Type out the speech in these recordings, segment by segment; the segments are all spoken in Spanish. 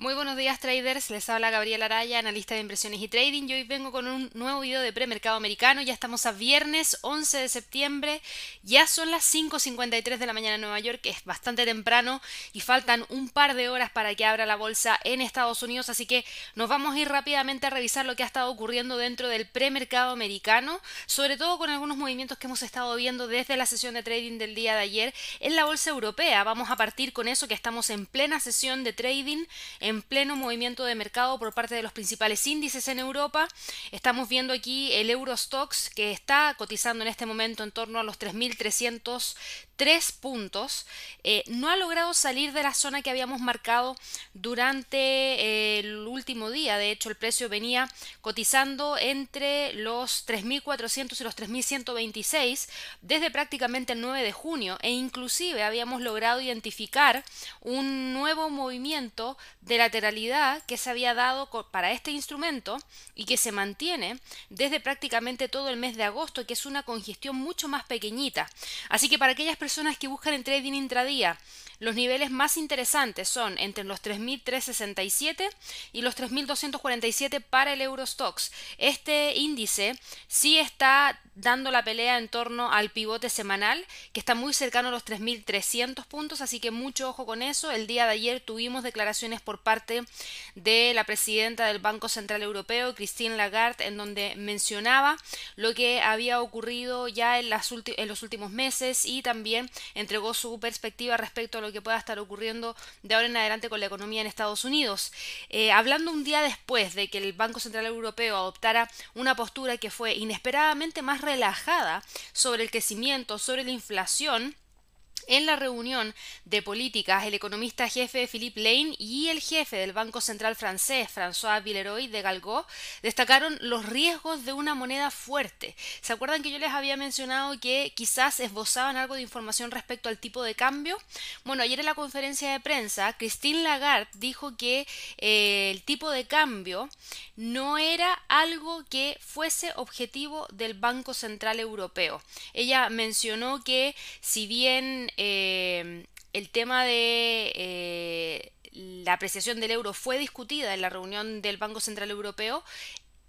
Muy buenos días traders, les habla Gabriela Araya, analista de inversiones y trading y hoy vengo con un nuevo video de premercado americano, ya estamos a viernes 11 de septiembre, ya son las 5.53 de la mañana en Nueva York, que es bastante temprano y faltan un par de horas para que abra la bolsa en Estados Unidos, así que nos vamos a ir rápidamente a revisar lo que ha estado ocurriendo dentro del premercado americano, sobre todo con algunos movimientos que hemos estado viendo desde la sesión de trading del día de ayer en la bolsa europea. Vamos a partir con eso que estamos en plena sesión de trading pleno movimiento de mercado por parte de los principales índices en Europa. Estamos viendo aquí el Eurostox que está cotizando en este momento en torno a los 3.303 puntos. Eh, no ha logrado salir de la zona que habíamos marcado durante eh, el último día. De hecho, el precio venía cotizando entre los 3.400 y los 3.126 desde prácticamente el 9 de junio e inclusive habíamos logrado identificar un nuevo movimiento de lateralidad que se había dado para este instrumento y que se mantiene desde prácticamente todo el mes de agosto, que es una congestión mucho más pequeñita. Así que para aquellas personas que buscan en trading intradía los niveles más interesantes son entre los 3.367 y los 3.247 para el Eurostox. Este índice sí está dando la pelea en torno al pivote semanal, que está muy cercano a los 3.300 puntos, así que mucho ojo con eso. El día de ayer tuvimos declaraciones por parte de la presidenta del Banco Central Europeo, Christine Lagarde, en donde mencionaba lo que había ocurrido ya en, en los últimos meses y también entregó su perspectiva respecto a lo que pueda estar ocurriendo de ahora en adelante con la economía en Estados Unidos. Eh, hablando un día después de que el Banco Central Europeo adoptara una postura que fue inesperadamente más relajada sobre el crecimiento, sobre la inflación, en la reunión de políticas, el economista jefe Philippe Lane y el jefe del Banco Central francés, François Villeroy de Galgo, destacaron los riesgos de una moneda fuerte. ¿Se acuerdan que yo les había mencionado que quizás esbozaban algo de información respecto al tipo de cambio? Bueno, ayer en la conferencia de prensa, Christine Lagarde dijo que eh, el tipo de cambio no era algo que fuese objetivo del Banco Central Europeo. Ella mencionó que si bien eh, el tema de eh, la apreciación del euro fue discutida en la reunión del Banco Central Europeo,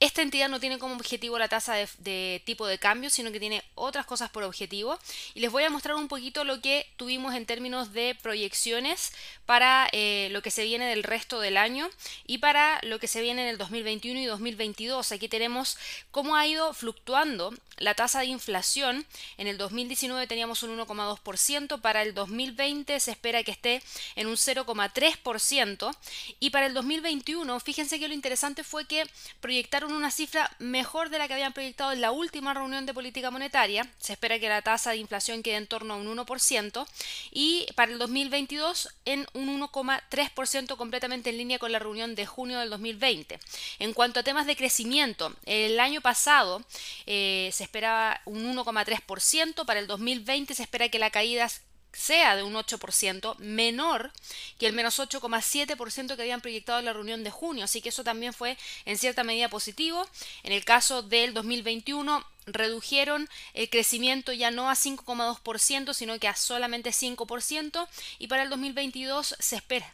esta entidad no tiene como objetivo la tasa de, tipo de cambio, sino que tiene otras cosas por objetivo. Y les voy a mostrar un poquito lo que tuvimos en términos de proyecciones para eh, lo que se viene del resto del año y para lo que se viene en el 2021 y 2022. Aquí tenemos cómo ha ido fluctuando la tasa de inflación. En el 2019 teníamos un 1,2%, para el 2020 se espera que esté en un 0,3% y para el 2021, fíjense que lo interesante fue que proyectaron una cifra mejor de la que habían proyectado en la última reunión de política monetaria. Se espera que la tasa de inflación quede en torno a un 1% y para el 2022 en un 1,3% completamente en línea con la reunión de junio del 2020. En cuanto a temas de crecimiento, el año pasado eh, se esperaba un 1,3%, para el 2020 se espera que la caída sea de un 8% menor que el menos 8,7% que habían proyectado en la reunión de junio. Así que eso también fue en cierta medida positivo. En el caso del 2021 redujeron el crecimiento ya no a 5,2%, sino que a solamente 5%. Y para el 2022 se espera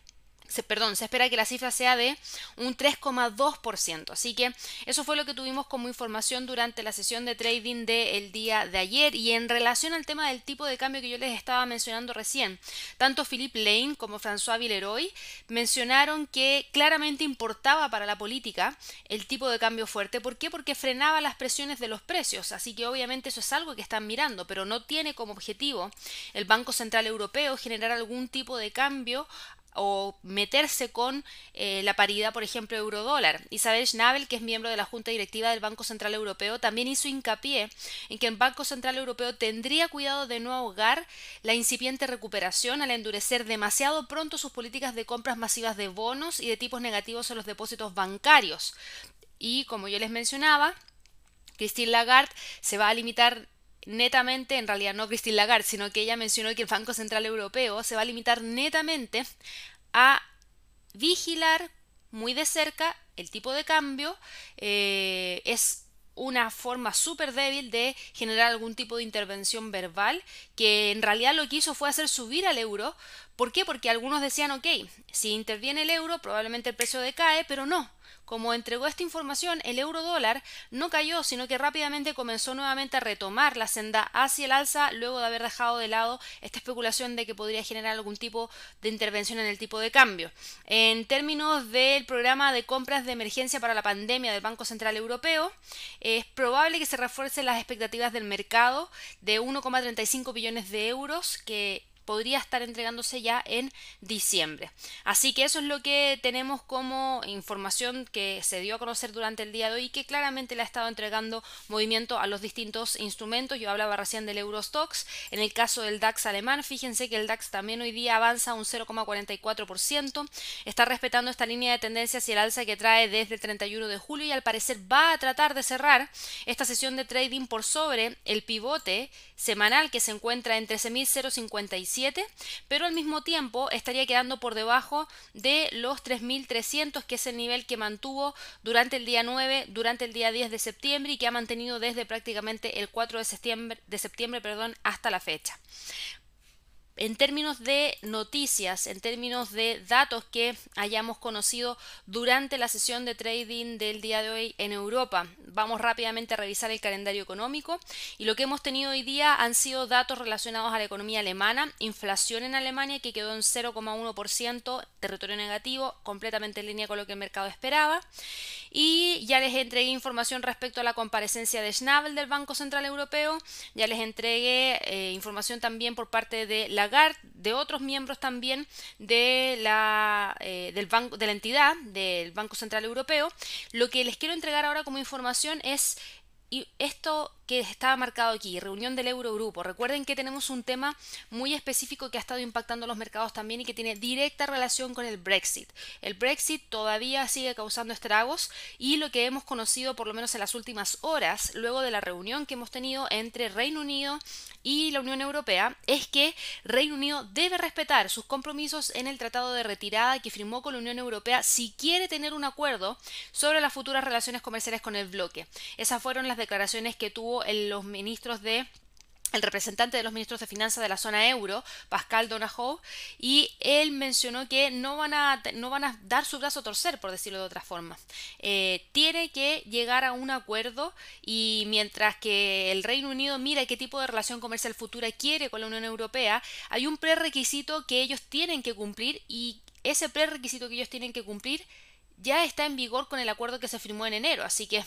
perdón, se espera que la cifra sea de un 3,2%. Así que eso fue lo que tuvimos como información durante la sesión de trading del día de ayer. Y en relación al tema del tipo de cambio que yo les estaba mencionando recién, tanto Philippe Lane como François Villeroy mencionaron que claramente importaba para la política el tipo de cambio fuerte. ¿Por qué? Porque frenaba las presiones de los precios. Así que obviamente eso es algo que están mirando, pero no tiene como objetivo el Banco Central Europeo generar algún tipo de cambio o meterse con eh, la paridad, por ejemplo, euro-dólar. Isabel Schnabel, que es miembro de la Junta Directiva del Banco Central Europeo, también hizo hincapié en que el Banco Central Europeo tendría cuidado de no ahogar la incipiente recuperación al endurecer demasiado pronto sus políticas de compras masivas de bonos y de tipos negativos en los depósitos bancarios. Y como yo les mencionaba, Christine Lagarde se va a limitar netamente, en realidad no Christine Lagarde, sino que ella mencionó que el Banco Central Europeo se va a limitar netamente a vigilar muy de cerca el tipo de cambio. Eh, es una forma súper débil de generar algún tipo de intervención verbal que en realidad lo que hizo fue hacer subir al euro ¿Por qué? Porque algunos decían, ok, si interviene el euro, probablemente el precio decae, pero no. Como entregó esta información, el euro dólar no cayó, sino que rápidamente comenzó nuevamente a retomar la senda hacia el alza luego de haber dejado de lado esta especulación de que podría generar algún tipo de intervención en el tipo de cambio. En términos del programa de compras de emergencia para la pandemia del Banco Central Europeo, es probable que se refuercen las expectativas del mercado de 1,35 billones de euros que podría estar entregándose ya en diciembre. Así que eso es lo que tenemos como información que se dio a conocer durante el día de hoy y que claramente le ha estado entregando movimiento a los distintos instrumentos. Yo hablaba recién del Eurostox. En el caso del DAX alemán, fíjense que el DAX también hoy día avanza un 0,44%. Está respetando esta línea de tendencia hacia el alza que trae desde el 31 de julio y al parecer va a tratar de cerrar esta sesión de trading por sobre el pivote semanal que se encuentra en 13.057, pero al mismo tiempo estaría quedando por debajo de los 3.300, que es el nivel que mantuvo durante el día 9, durante el día 10 de septiembre y que ha mantenido desde prácticamente el 4 de septiembre, de septiembre perdón, hasta la fecha en términos de noticias, en términos de datos que hayamos conocido durante la sesión de trading del día de hoy en Europa. Vamos rápidamente a revisar el calendario económico y lo que hemos tenido hoy día han sido datos relacionados a la economía alemana, inflación en Alemania que quedó en 0,1%, territorio negativo, completamente en línea con lo que el mercado esperaba. Y ya les entregué información respecto a la comparecencia de Schnabel del Banco Central Europeo, ya les entregué eh, información también por parte de la de otros miembros también de la, eh, del banco, de la entidad del Banco Central Europeo. Lo que les quiero entregar ahora como información es esto que estaba marcado aquí, reunión del Eurogrupo. Recuerden que tenemos un tema muy específico que ha estado impactando los mercados también y que tiene directa relación con el Brexit. El Brexit todavía sigue causando estragos y lo que hemos conocido por lo menos en las últimas horas, luego de la reunión que hemos tenido entre Reino Unido y la Unión Europea, es que Reino Unido debe respetar sus compromisos en el tratado de retirada que firmó con la Unión Europea si quiere tener un acuerdo sobre las futuras relaciones comerciales con el bloque. Esas fueron las declaraciones que tuvo los ministros de el representante de los ministros de finanzas de la zona euro, Pascal Donahoe, y él mencionó que no van a, no van a dar su brazo a torcer, por decirlo de otra forma. Eh, tiene que llegar a un acuerdo y mientras que el Reino Unido mira qué tipo de relación comercial futura quiere con la Unión Europea, hay un prerequisito que ellos tienen que cumplir y ese prerequisito que ellos tienen que cumplir ya está en vigor con el acuerdo que se firmó en enero. Así que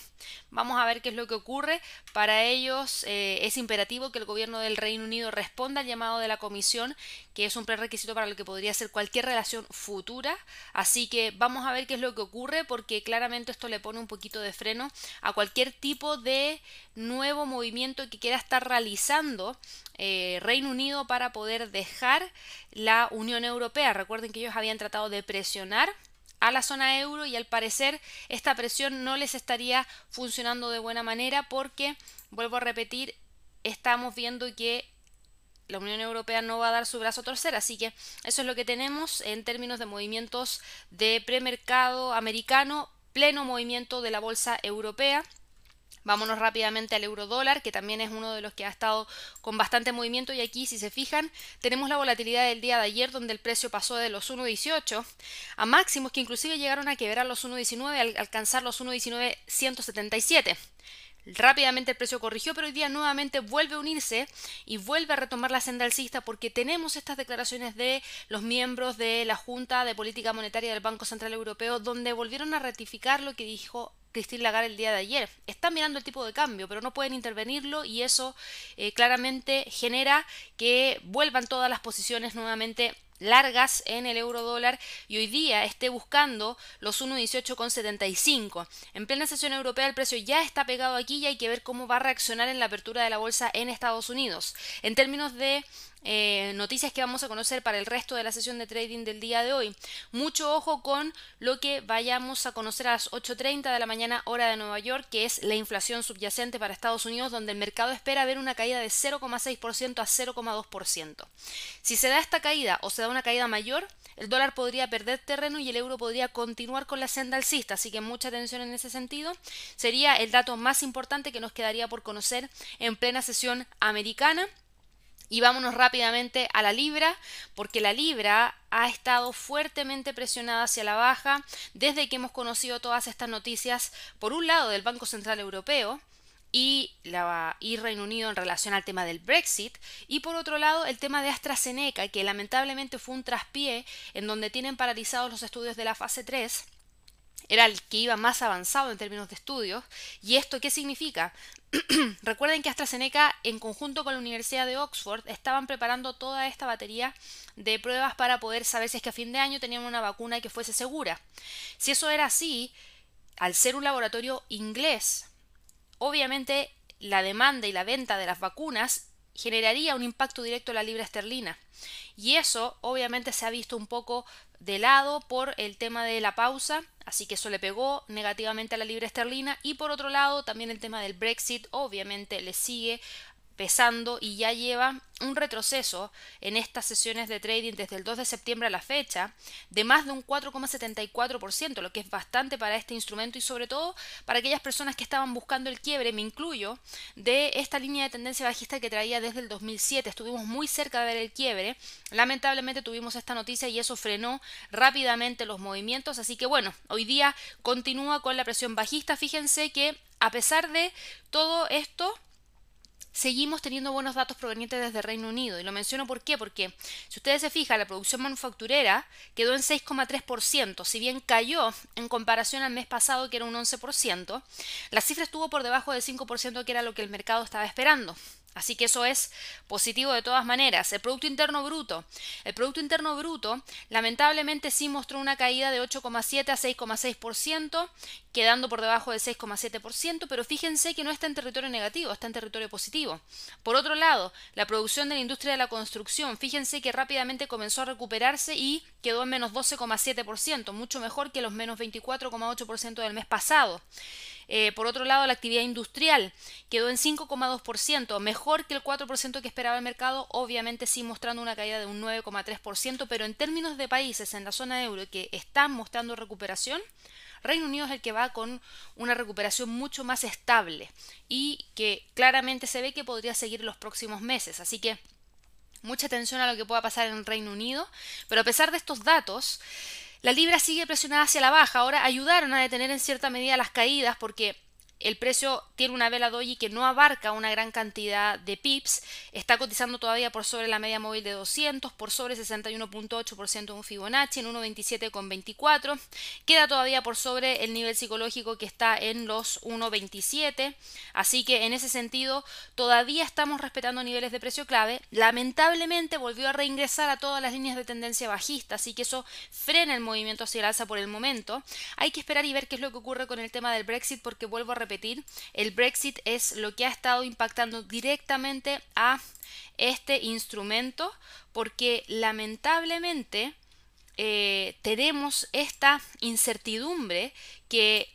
vamos a ver qué es lo que ocurre. Para ellos eh, es imperativo que el gobierno del Reino Unido responda al llamado de la Comisión, que es un prerequisito para lo que podría ser cualquier relación futura. Así que vamos a ver qué es lo que ocurre, porque claramente esto le pone un poquito de freno a cualquier tipo de nuevo movimiento que quiera estar realizando eh, Reino Unido para poder dejar la Unión Europea. Recuerden que ellos habían tratado de presionar a la zona euro y al parecer esta presión no les estaría funcionando de buena manera porque, vuelvo a repetir, estamos viendo que la Unión Europea no va a dar su brazo a torcer, así que eso es lo que tenemos en términos de movimientos de premercado americano, pleno movimiento de la bolsa europea. Vámonos rápidamente al euro dólar, que también es uno de los que ha estado con bastante movimiento. Y aquí, si se fijan, tenemos la volatilidad del día de ayer, donde el precio pasó de los 1.18 a máximos que inclusive llegaron a quebrar los 1.19 al alcanzar los 1.19.177. Rápidamente el precio corrigió, pero hoy día nuevamente vuelve a unirse y vuelve a retomar la senda alcista porque tenemos estas declaraciones de los miembros de la Junta de Política Monetaria del Banco Central Europeo, donde volvieron a ratificar lo que dijo Christine Lagarde el día de ayer. Están mirando el tipo de cambio, pero no pueden intervenirlo y eso eh, claramente genera que vuelvan todas las posiciones nuevamente largas en el euro dólar y hoy día esté buscando los 1.18,75. En plena sesión europea el precio ya está pegado aquí y hay que ver cómo va a reaccionar en la apertura de la bolsa en Estados Unidos. En términos de eh, noticias que vamos a conocer para el resto de la sesión de trading del día de hoy. Mucho ojo con lo que vayamos a conocer a las 8.30 de la mañana hora de Nueva York, que es la inflación subyacente para Estados Unidos, donde el mercado espera ver una caída de 0,6% a 0,2%. Si se da esta caída o se da una caída mayor, el dólar podría perder terreno y el euro podría continuar con la senda alcista, así que mucha atención en ese sentido. Sería el dato más importante que nos quedaría por conocer en plena sesión americana. Y vámonos rápidamente a la libra, porque la libra ha estado fuertemente presionada hacia la baja desde que hemos conocido todas estas noticias, por un lado del Banco Central Europeo, y, la, Reino Unido en relación al tema del Brexit y por otro lado el tema de AstraZeneca que lamentablemente fue un traspié en donde tienen paralizados los estudios de la fase 3 era el que iba más avanzado en términos de estudios. ¿Y esto qué significa? Recuerden que AstraZeneca, en conjunto con la Universidad de Oxford, estaban preparando toda esta batería de pruebas para poder saber si es que a fin de año tenían una vacuna que fuese segura. Si eso era así, al ser un laboratorio inglés, obviamente la demanda y la venta de las vacunas generaría un impacto directo en la libra esterlina. Y eso obviamente se ha visto un poco de lado por el tema de la pausa, así que eso le pegó negativamente a la libra esterlina y por otro lado también el tema del Brexit obviamente le sigue pesando y ya lleva un retroceso en estas sesiones de trading desde el 2 de septiembre a la fecha de más de un 4,74%, lo que es bastante para este instrumento y sobre todo para aquellas personas que estaban buscando el quiebre, me incluyo, de esta línea de tendencia bajista que traía desde el 2007. Estuvimos muy cerca de ver el quiebre, lamentablemente tuvimos esta noticia y eso frenó rápidamente los movimientos, así que bueno, hoy día continúa con la presión bajista. Fíjense que a pesar de todo esto, seguimos teniendo buenos datos provenientes desde Reino Unido. Y lo menciono por qué, porque si ustedes se fijan, la producción manufacturera quedó en 6,3%, si bien cayó en comparación al mes pasado, que era un 11%, la cifra estuvo por debajo del 5%, que era lo que el mercado estaba esperando. Así que eso es positivo de todas maneras. El Producto Interno Bruto. El Producto Interno Bruto lamentablemente sí mostró una caída de 8,7 a 6,6%, quedando por debajo del 6,7%, pero fíjense que no está en territorio negativo, está en territorio positivo. Por otro lado, la producción de la industria de la construcción, fíjense que rápidamente comenzó a recuperarse y quedó en menos 12,7%, mucho mejor que los menos 24,8% del mes pasado. Eh, por otro lado, la actividad industrial quedó en 5,2%, mejor que el 4% que esperaba el mercado, obviamente sí mostrando una caída de un 9,3%, pero en términos de países en la zona euro que están mostrando recuperación, Reino Unido es el que va con una recuperación mucho más estable y que claramente se ve que podría seguir los próximos meses. Así que mucha atención a lo que pueda pasar en Reino Unido, pero a pesar de estos datos, la libra sigue presionada hacia la baja. Ahora ayudaron a detener en cierta medida las caídas porque el precio tiene una vela doji que no abarca una gran cantidad de pips, está cotizando todavía por sobre la media móvil de 200, por sobre 61.8% un Fibonacci en 1.27,24, queda todavía por sobre el nivel psicológico que está en los 1.27, así que en ese sentido todavía estamos respetando niveles de precio clave, lamentablemente volvió a reingresar a todas las líneas de tendencia bajista, así que eso frena el movimiento hacia el alza por el momento, hay que esperar y ver qué es lo que ocurre con el tema del Brexit porque vuelvo a el Brexit es lo que ha estado impactando directamente a este instrumento porque lamentablemente eh, tenemos esta incertidumbre que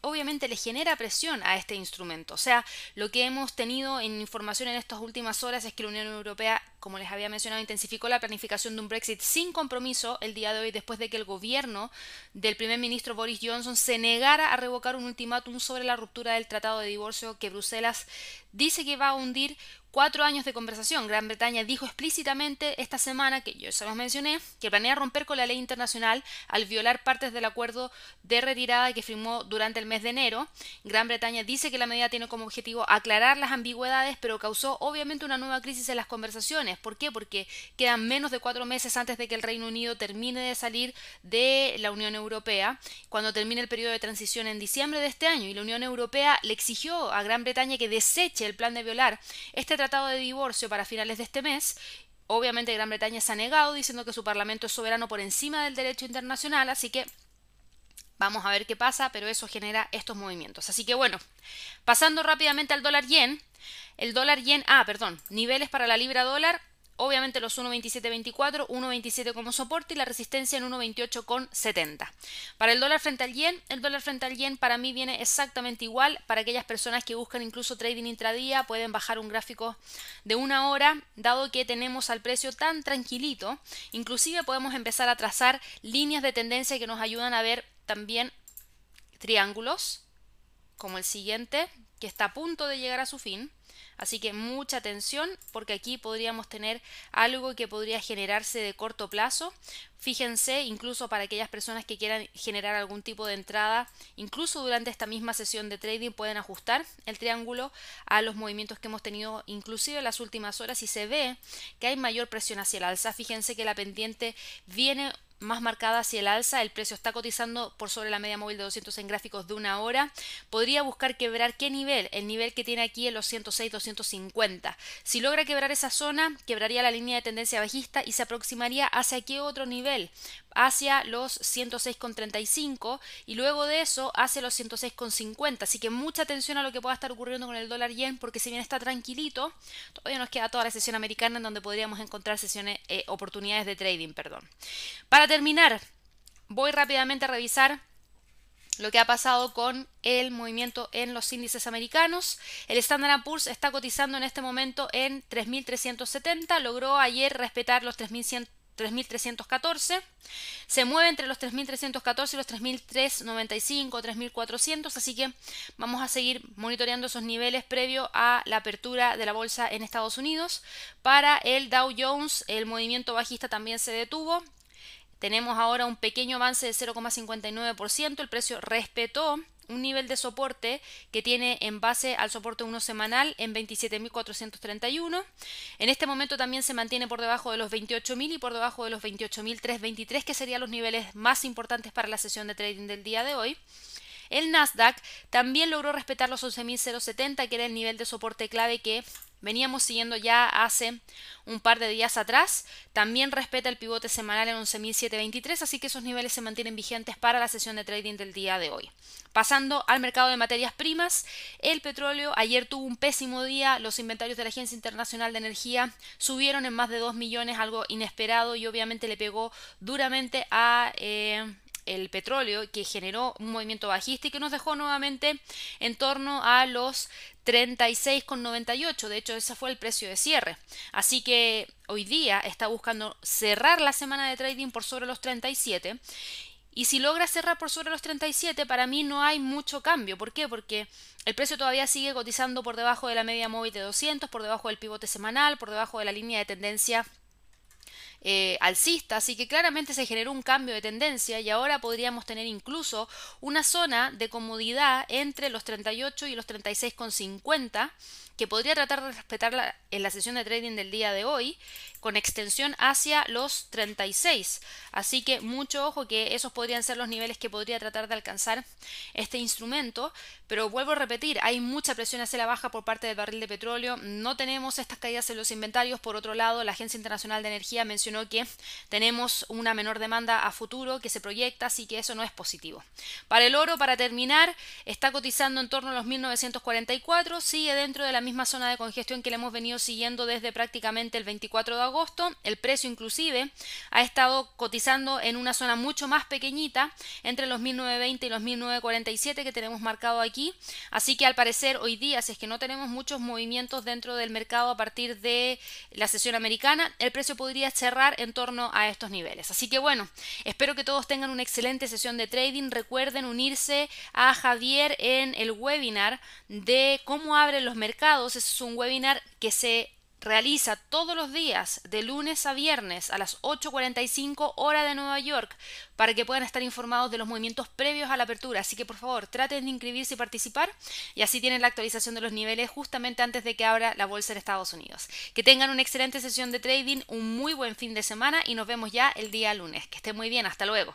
obviamente le genera presión a este instrumento. O sea, lo que hemos tenido en información en estas últimas horas es que la Unión Europea, como les había mencionado, intensificó la planificación de un Brexit sin compromiso el día de hoy después de que el gobierno del primer ministro Boris Johnson se negara a revocar un ultimátum sobre la ruptura del tratado de divorcio que Bruselas dice que va a hundir cuatro años de conversación. Gran Bretaña dijo explícitamente esta semana, que yo se los mencioné, que planea romper con la ley internacional al violar partes del acuerdo de retirada que firmó durante el mes de enero. Gran Bretaña dice que la medida tiene como objetivo aclarar las ambigüedades, pero causó obviamente una nueva crisis en las conversaciones. ¿Por qué? Porque quedan menos de cuatro meses antes de que el Reino Unido termine de salir de la Unión Europea, cuando termine el periodo de transición en diciembre de este año. Y la Unión Europea le exigió a Gran Bretaña que deseche el plan de violar este tratado de divorcio para finales de este mes Obviamente Gran Bretaña se ha negado diciendo que su Parlamento es soberano por encima del derecho internacional, así que vamos a ver qué pasa, pero eso genera estos movimientos. Así que bueno, pasando rápidamente al dólar yen, el dólar yen, ah, perdón, niveles para la libra dólar, Obviamente los 1.2724, 1.27 como soporte y la resistencia en 1.28,70. Para el dólar frente al yen, el dólar frente al yen para mí viene exactamente igual. Para aquellas personas que buscan incluso trading intradía, pueden bajar un gráfico de una hora, dado que tenemos al precio tan tranquilito. Inclusive podemos empezar a trazar líneas de tendencia que nos ayudan a ver también triángulos, como el siguiente, que está a punto de llegar a su fin Así que mucha atención porque aquí podríamos tener algo que podría generarse de corto plazo. Fíjense, incluso para aquellas personas que quieran generar algún tipo de entrada, incluso durante esta misma sesión de trading pueden ajustar el triángulo a los movimientos que hemos tenido inclusive en las últimas horas y se ve que hay mayor presión hacia el alza. Fíjense que la pendiente viene más marcada hacia el alza, el precio está cotizando por sobre la media móvil de 200 en gráficos de una hora, podría buscar quebrar qué nivel, el nivel que tiene aquí en los 106-250. Si logra quebrar esa zona, quebraría la línea de tendencia bajista y se aproximaría hacia qué otro nivel, hacia los 106,35 y luego de eso hacia los 106,50. Así que mucha atención a lo que pueda estar ocurriendo con el dólar yen porque si bien está tranquilito, todavía nos queda toda la sesión americana en donde podríamos encontrar sesiones, eh, oportunidades de trading. Perdón. Para terminar, voy rápidamente a revisar lo que ha pasado con el movimiento en los índices americanos. El Standard Poor's está cotizando en este momento en 3.370, logró ayer respetar los 3.100 3.314. Se mueve entre los 3.314 y los 3.395, 3.400, así que vamos a seguir monitoreando esos niveles previo a la apertura de la bolsa en Estados Unidos. Para el Dow Jones, el movimiento bajista también se detuvo. Tenemos ahora un pequeño avance de 0,59%, el precio respetó un nivel de soporte que tiene en base al soporte 1 semanal en 27.431. En este momento también se mantiene por debajo de los 28.000 y por debajo de los 28.323, que serían los niveles más importantes para la sesión de trading del día de hoy. El Nasdaq también logró respetar los 11.070, que era el nivel de soporte clave que veníamos siguiendo ya hace un par de días atrás. También respeta el pivote semanal en 11.723, así que esos niveles se mantienen vigentes para la sesión de trading del día de hoy. Pasando al mercado de materias primas, el petróleo ayer tuvo un pésimo día, los inventarios de la Agencia Internacional de Energía subieron en más de 2 millones, algo inesperado y obviamente le pegó duramente a... Eh, el petróleo que generó un movimiento bajista y que nos dejó nuevamente en torno a los 36,98. De hecho, ese fue el precio de cierre. Así que hoy día está buscando cerrar la semana de trading por sobre los 37. Y si logra cerrar por sobre los 37, para mí no hay mucho cambio. ¿Por qué? Porque el precio todavía sigue cotizando por debajo de la media móvil de 200, por debajo del pivote semanal, por debajo de la línea de tendencia eh, alcista, así que claramente se generó un cambio de tendencia y ahora podríamos tener incluso una zona de comodidad entre los 38 y los 36,50 que podría tratar de respetar en la sesión de trading del día de hoy con extensión hacia los 36. Así que mucho ojo que esos podrían ser los niveles que podría tratar de alcanzar este instrumento. Pero vuelvo a repetir, hay mucha presión hacia la baja por parte del barril de petróleo. No tenemos estas caídas en los inventarios. Por otro lado, la Agencia Internacional de Energía mencionó que tenemos una menor demanda a futuro que se proyecta, así que eso no es positivo. Para el oro, para terminar, está cotizando en torno a los 1944, sigue dentro de la misma zona de congestión que le hemos venido siguiendo desde prácticamente el 24 de agosto. El precio inclusive ha estado cotizando en una zona mucho más pequeñita, entre los 1920 y los 1947 que tenemos marcado aquí. Así que al parecer hoy día, si es que no tenemos muchos movimientos dentro del mercado a partir de la sesión americana, el precio podría cerrar en torno a estos niveles. Así que bueno, espero que todos tengan una excelente sesión de trading. Recuerden unirse a Javier en el webinar de cómo abren los mercados es un webinar que se realiza todos los días de lunes a viernes a las 8.45 hora de Nueva York para que puedan estar informados de los movimientos previos a la apertura. Así que por favor traten de inscribirse y participar y así tienen la actualización de los niveles justamente antes de que abra la bolsa en Estados Unidos. Que tengan una excelente sesión de trading, un muy buen fin de semana y nos vemos ya el día lunes. Que esté muy bien, hasta luego.